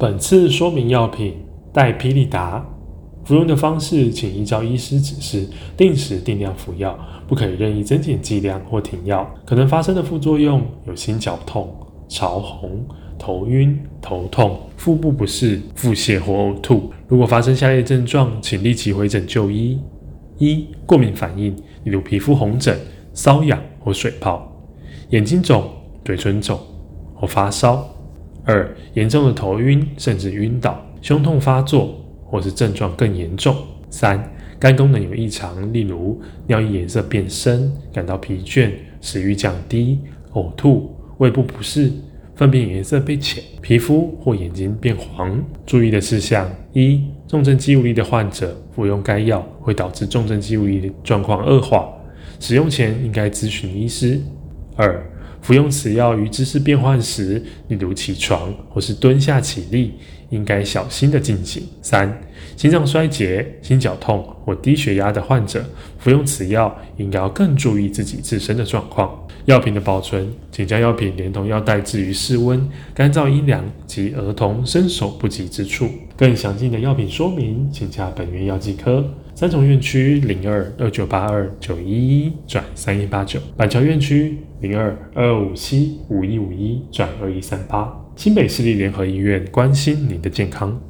本次说明药品代霹雳达，服用的方式请依照医师指示，定时定量服药，不可以任意增减剂量或停药。可能发生的副作用有心绞痛、潮红、头晕、头痛、腹部不适、腹泻或呕吐。如果发生下列症状，请立即回诊就医：一、过敏反应，例如皮肤红疹、瘙痒或水泡；眼睛肿、嘴唇肿或发烧。二、严重的头晕甚至晕倒，胸痛发作，或是症状更严重。三、肝功能有异常，例如尿液颜色变深、感到疲倦、食欲降低、呕吐、胃部不适、粪便颜色变浅、皮肤或眼睛变黄。注意的事项：一、重症肌无力的患者服用该药会导致重症肌无力的状况恶化，使用前应该咨询医师。二、服用此药于姿势变换时，例如起床或是蹲下起立，应该小心的进行。三、心脏衰竭、心绞痛或低血压的患者服用此药，应该要更注意自己自身的状况。药品的保存，请将药品连同药袋置于室温、干燥、阴凉及儿童伸手不及之处。更详尽的药品说明，请洽本院药剂科。三重院区零二二九八二九一一转三一八九，板桥院区零二二二五七五一五一转二一三八，新北市立联合医院关心您的健康。